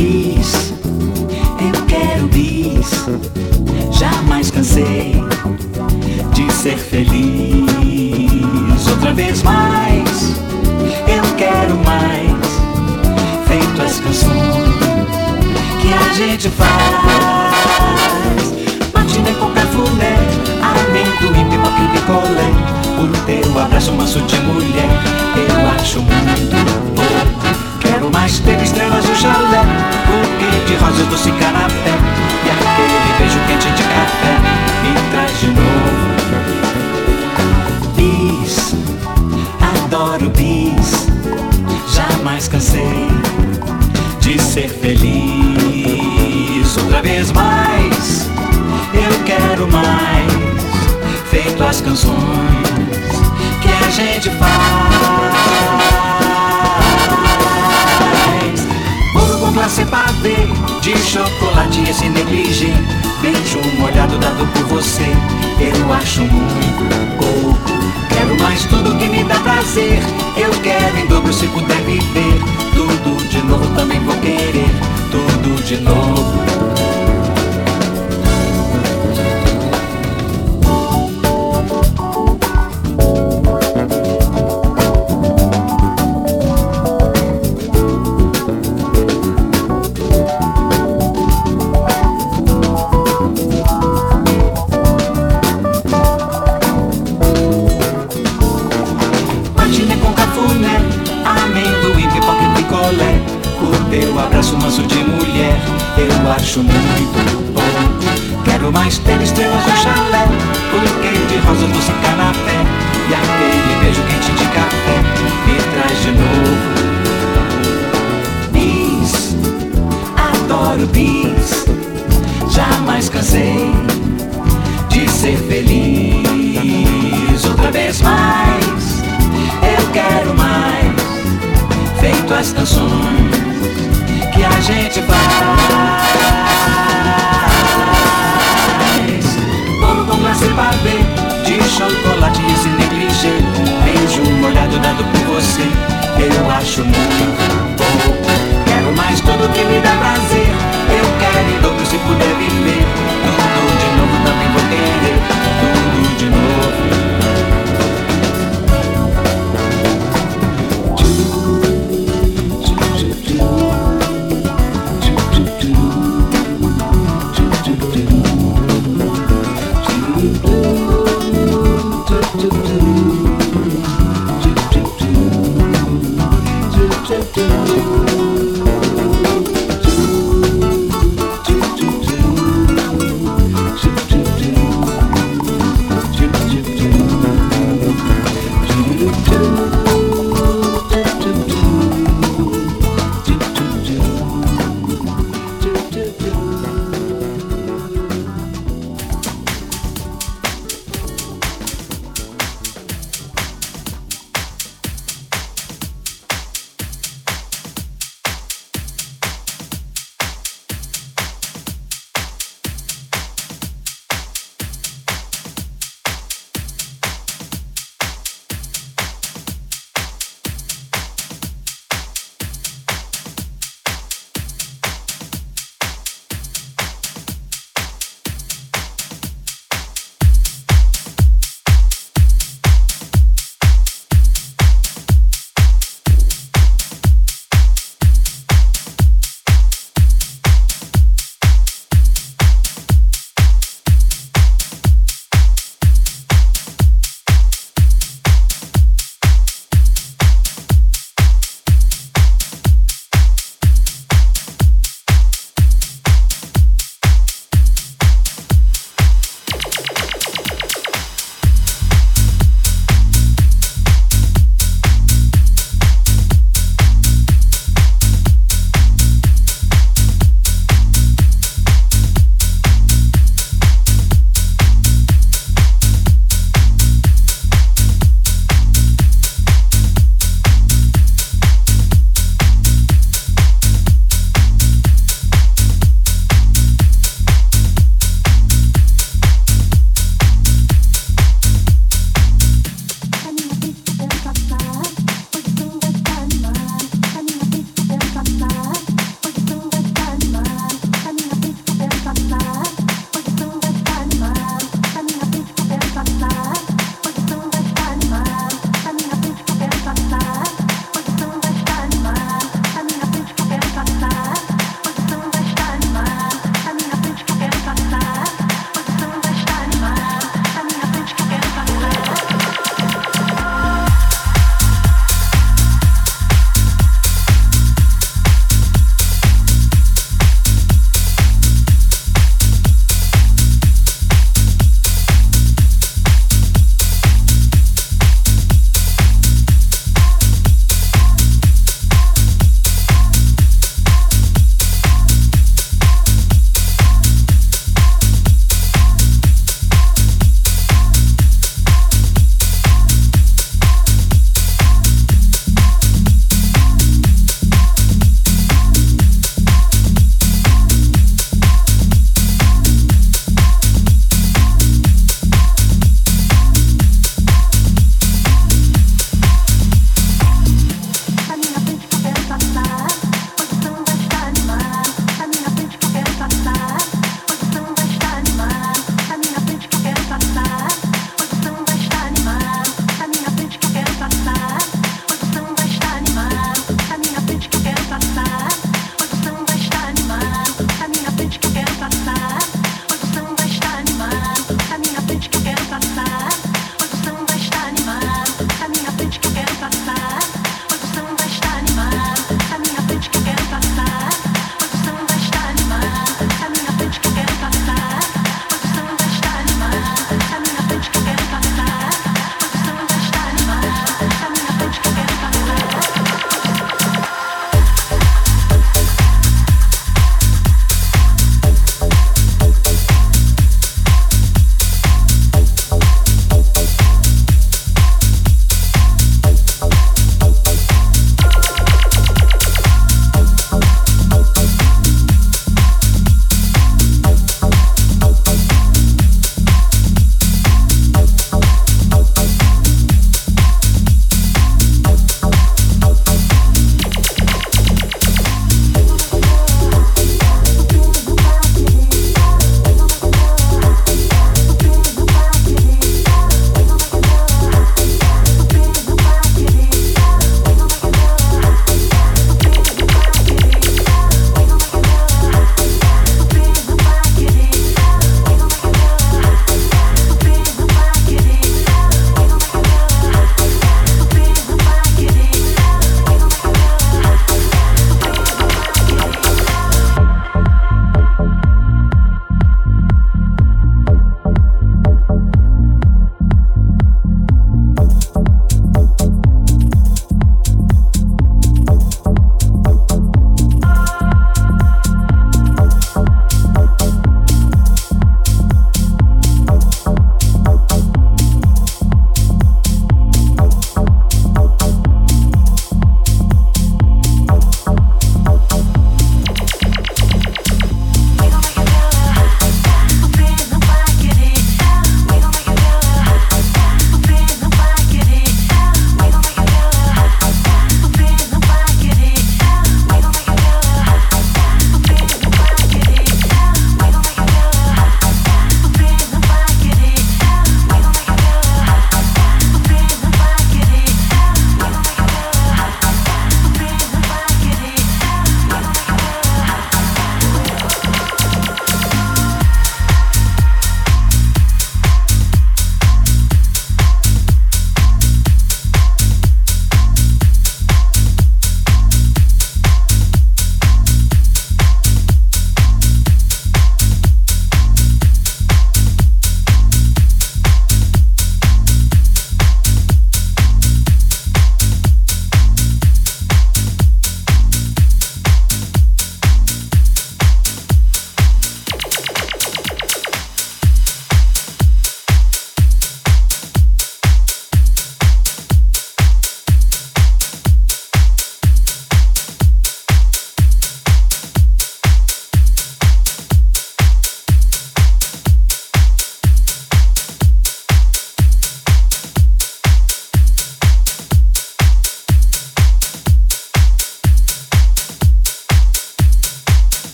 bis, eu quero bis. Jamais cansei de ser feliz. Outra vez mais, eu quero mais. Feito as canções que a gente faz. Matinê com cafuné, amendoim, pipoca e picolé. O teu abraço manso de mulher, eu acho muito bom. Quero mais ter estrelas no chalé, buquê de rosas, doce canapé. E aquele beijo quente de café me traz de novo. Bis, adoro bis, jamais cansei de ser feliz. Outra vez mais, eu quero mais, feito as canções que a gente faz. Glacê pavê, de chocolate esse negligê. Beijo molhado dado por você, eu acho muito pouco. Quero mais tudo que me dá prazer. Eu quero em dobro se puder viver. Tudo de novo também vou querer. Tudo de novo. Eu acho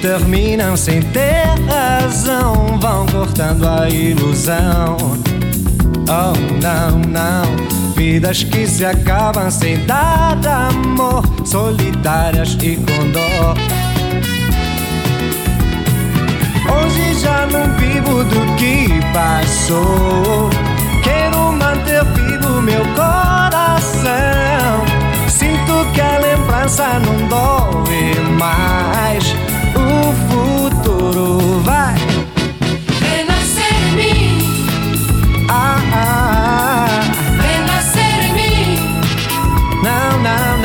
terminam sem ter razão vão cortando a ilusão. Oh, não, não. Vidas que se acabam sem dar amor, solitárias e com dor. Hoje já não vivo do que passou. Quero manter vivo meu coração. Sinto que a lembrança não dói mais. O futuro vai renascer em mim. Ah, ah, Renascer em mim. não, não,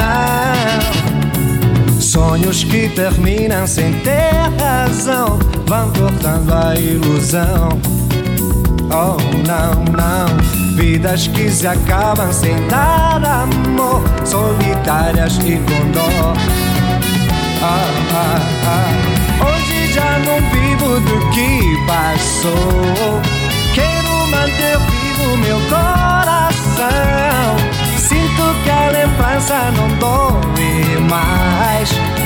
não. Sonhos que terminam sem ter razão vão cortando a ilusão. Oh, não, não. Vidas que se acabam sem dar amor, solitárias e com dor. Ah, ah, ah. Já não vivo do que passou. Quero manter vivo meu coração. Sinto que a lembrança não dói mais.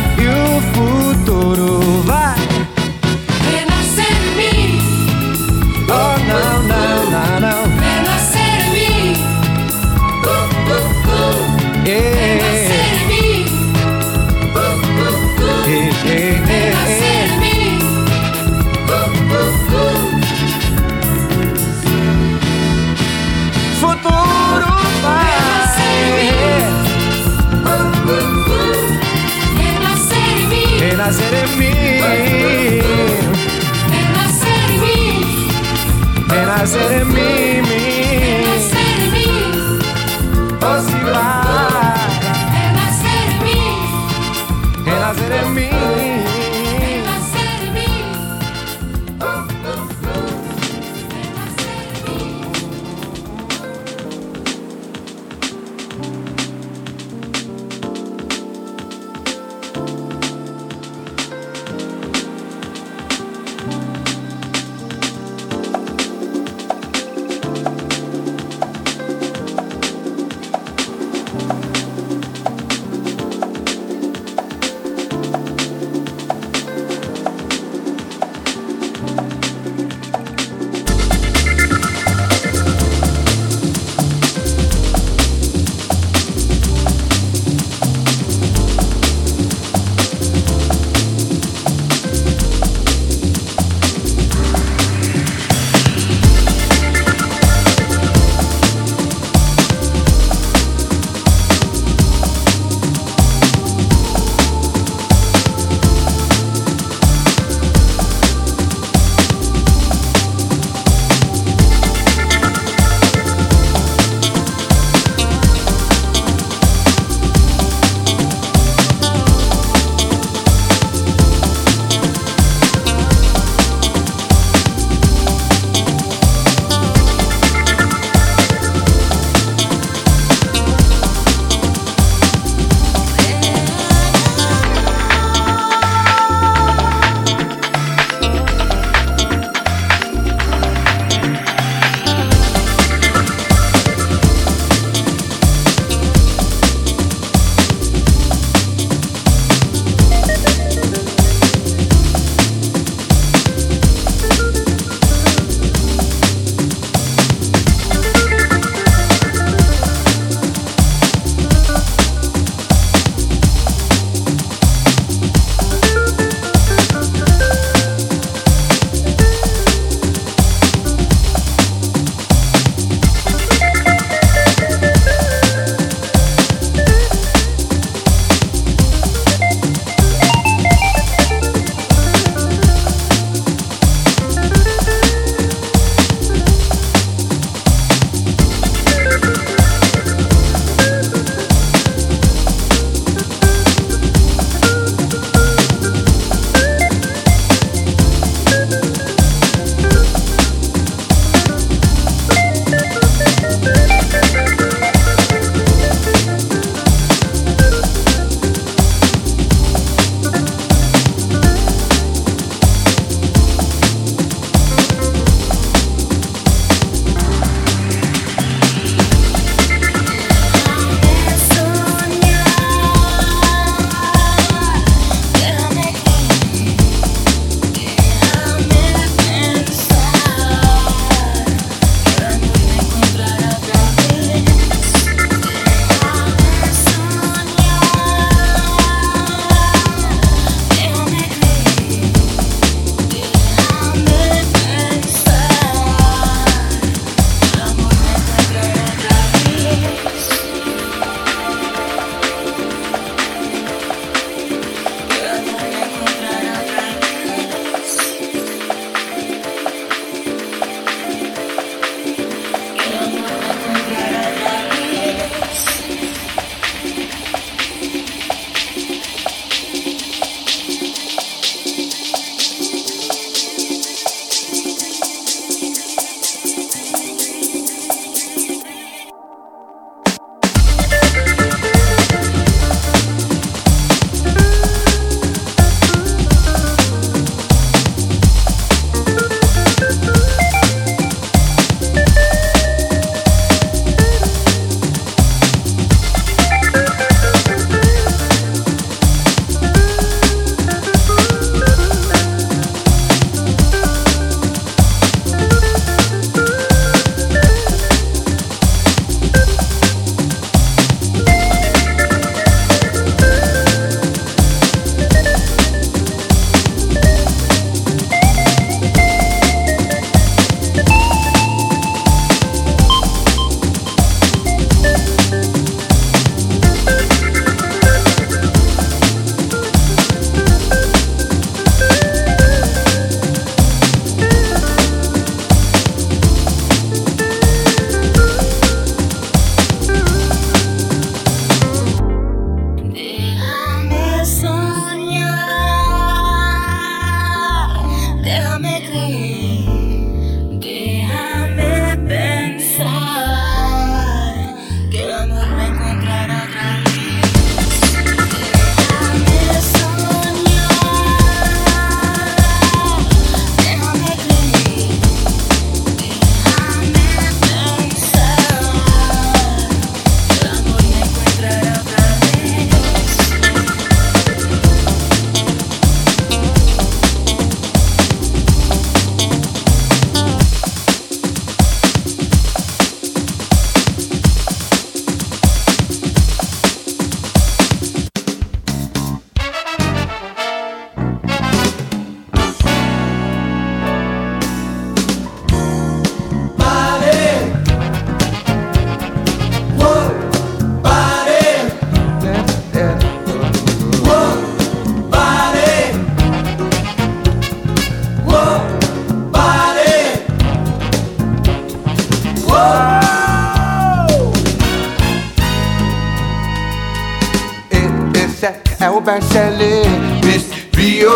O best-seller Miss Rio.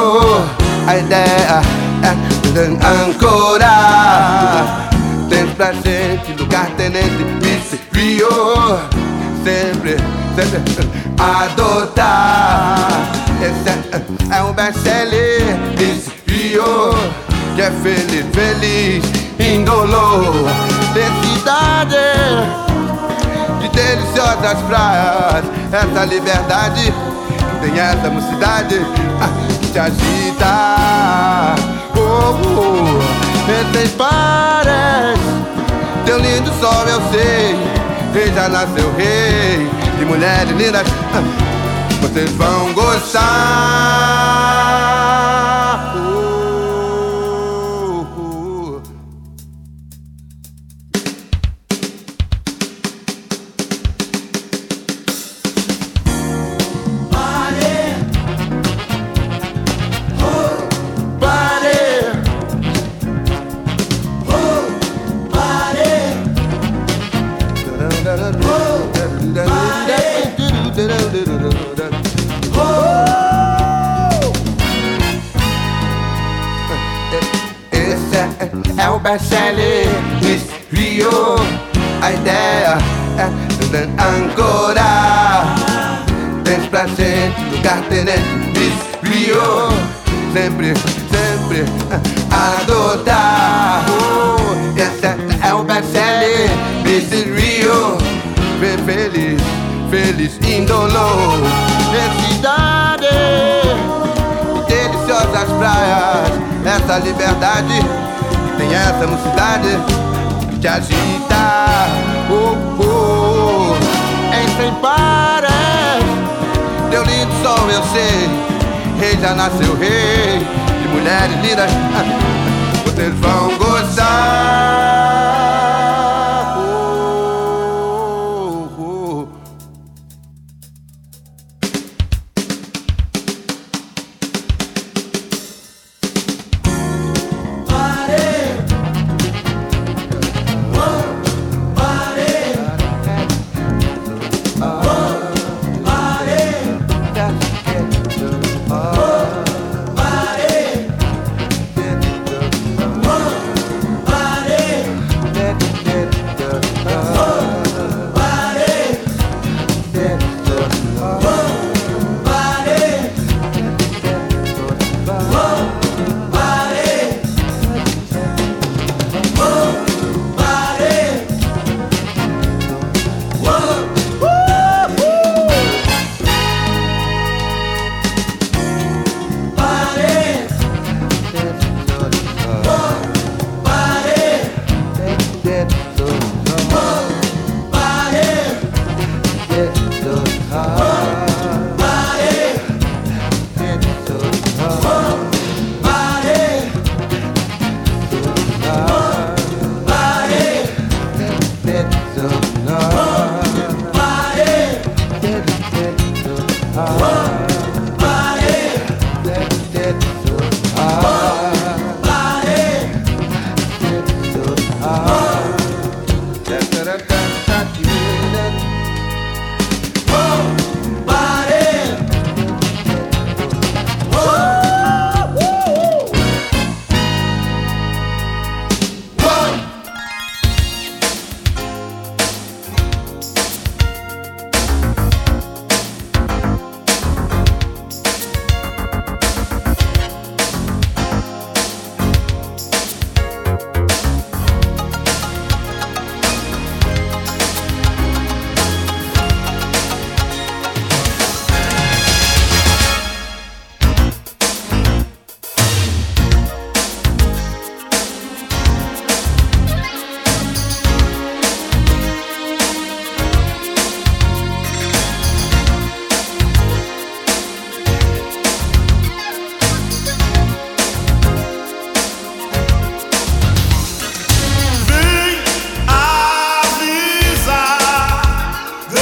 A é ancorar Dentro pra gente, lugar tenente Rio. Sempre, sempre adotar Esse é, é um best-seller Rio. Que é feliz, feliz, indolor De cidade. De deliciosas praias Essa liberdade tem essa mocidade ah, que te agita. Oh, oh, Sem pares Teu lindo sol eu sei Rei já nasceu rei De mulheres lindas ah, Vocês vão gostar é, o best-seller Miss Rio. A ideia é ancorar Dentro pra gente, lugar tenente Miss Rio. Sempre, sempre adotar. Oh, Esse é, o best-seller Miss Rio. Fe- Feliz, feliz, indolor Felicidade deliciosas praias, essa liberdade tem essa mocidade que te agita. Oh, oh, em sem pares, teu lindo sol eu sei, rei já nasceu rei, de mulheres lindas, vocês vão gozar.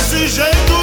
desse jeito.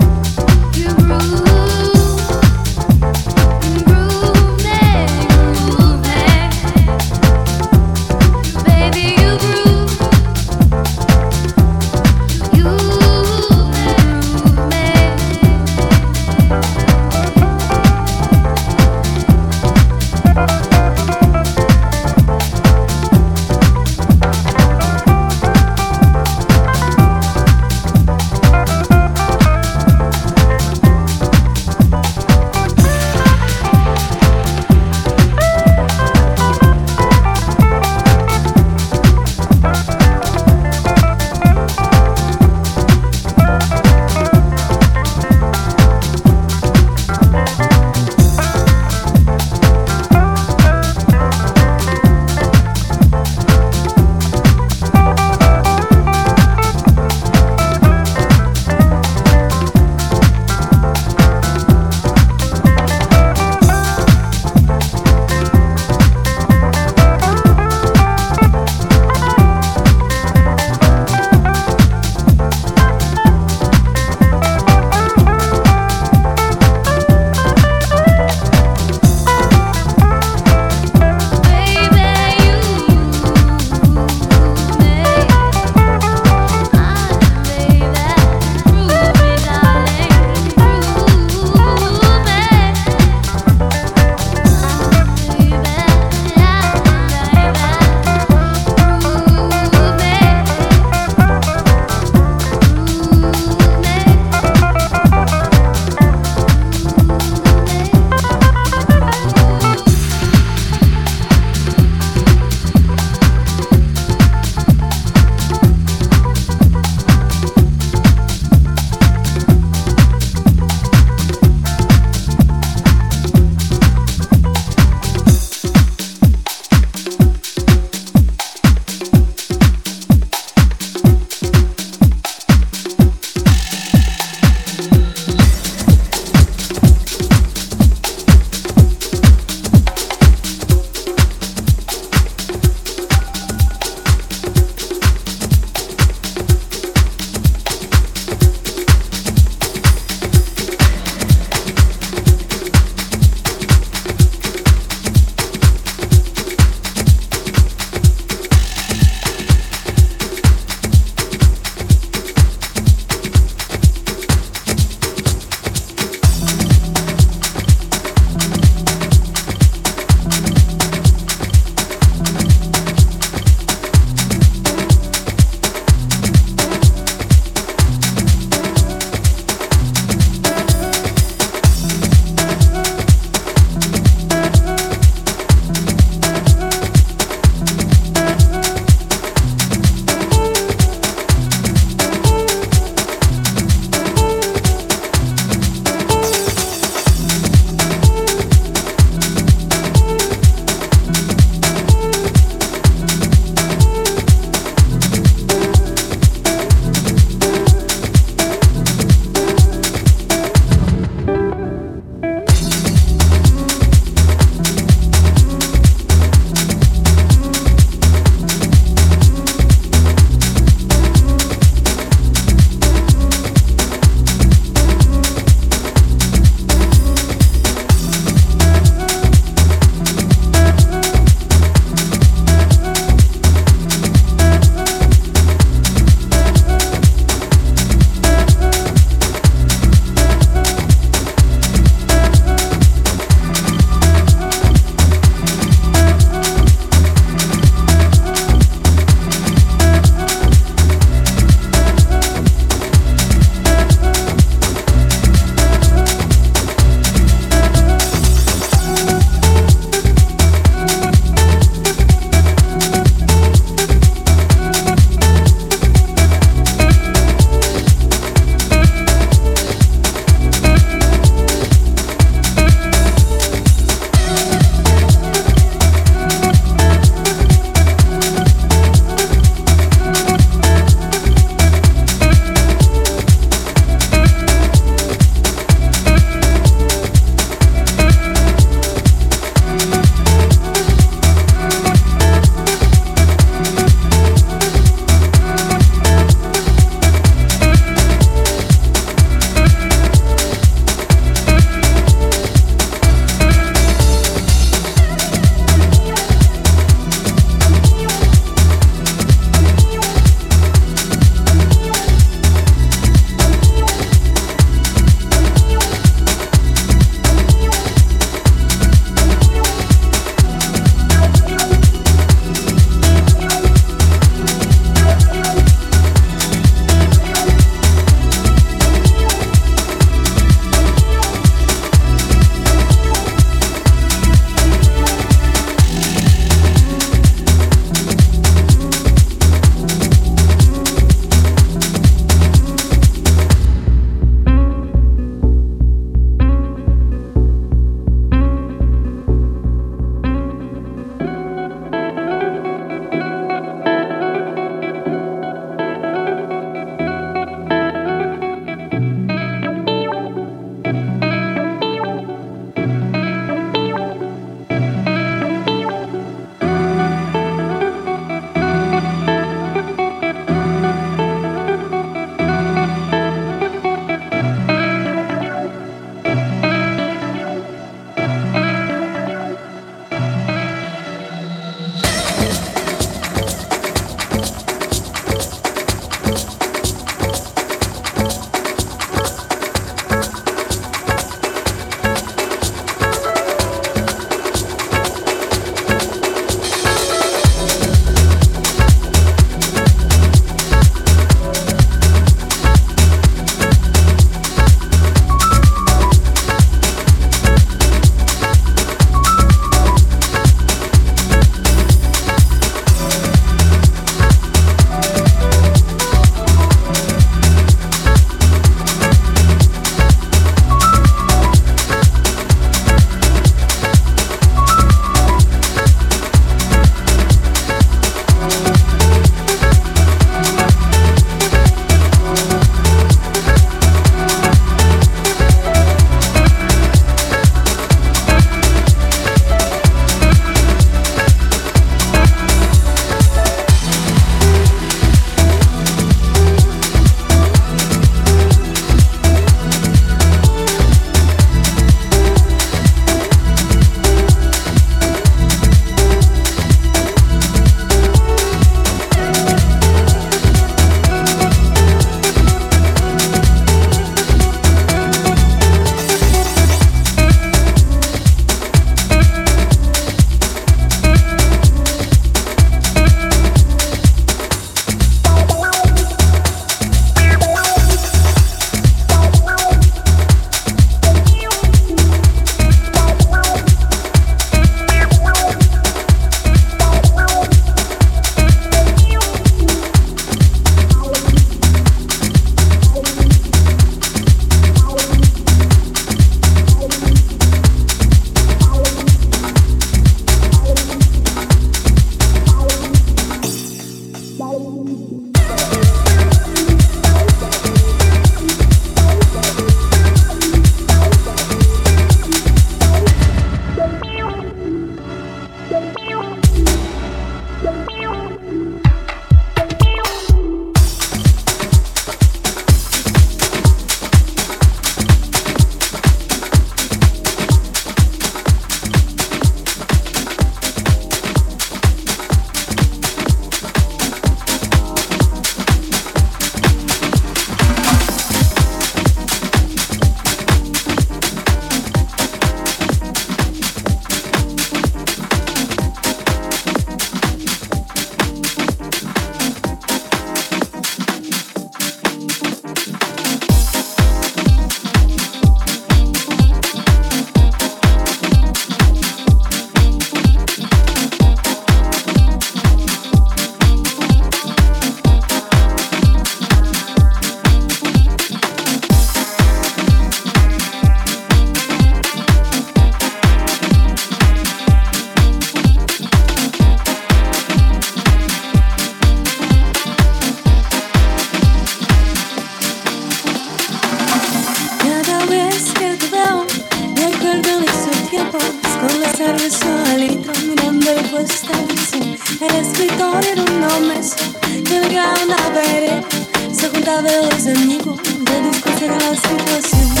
una, baby. Se junta de los amigos, de discutir la situación.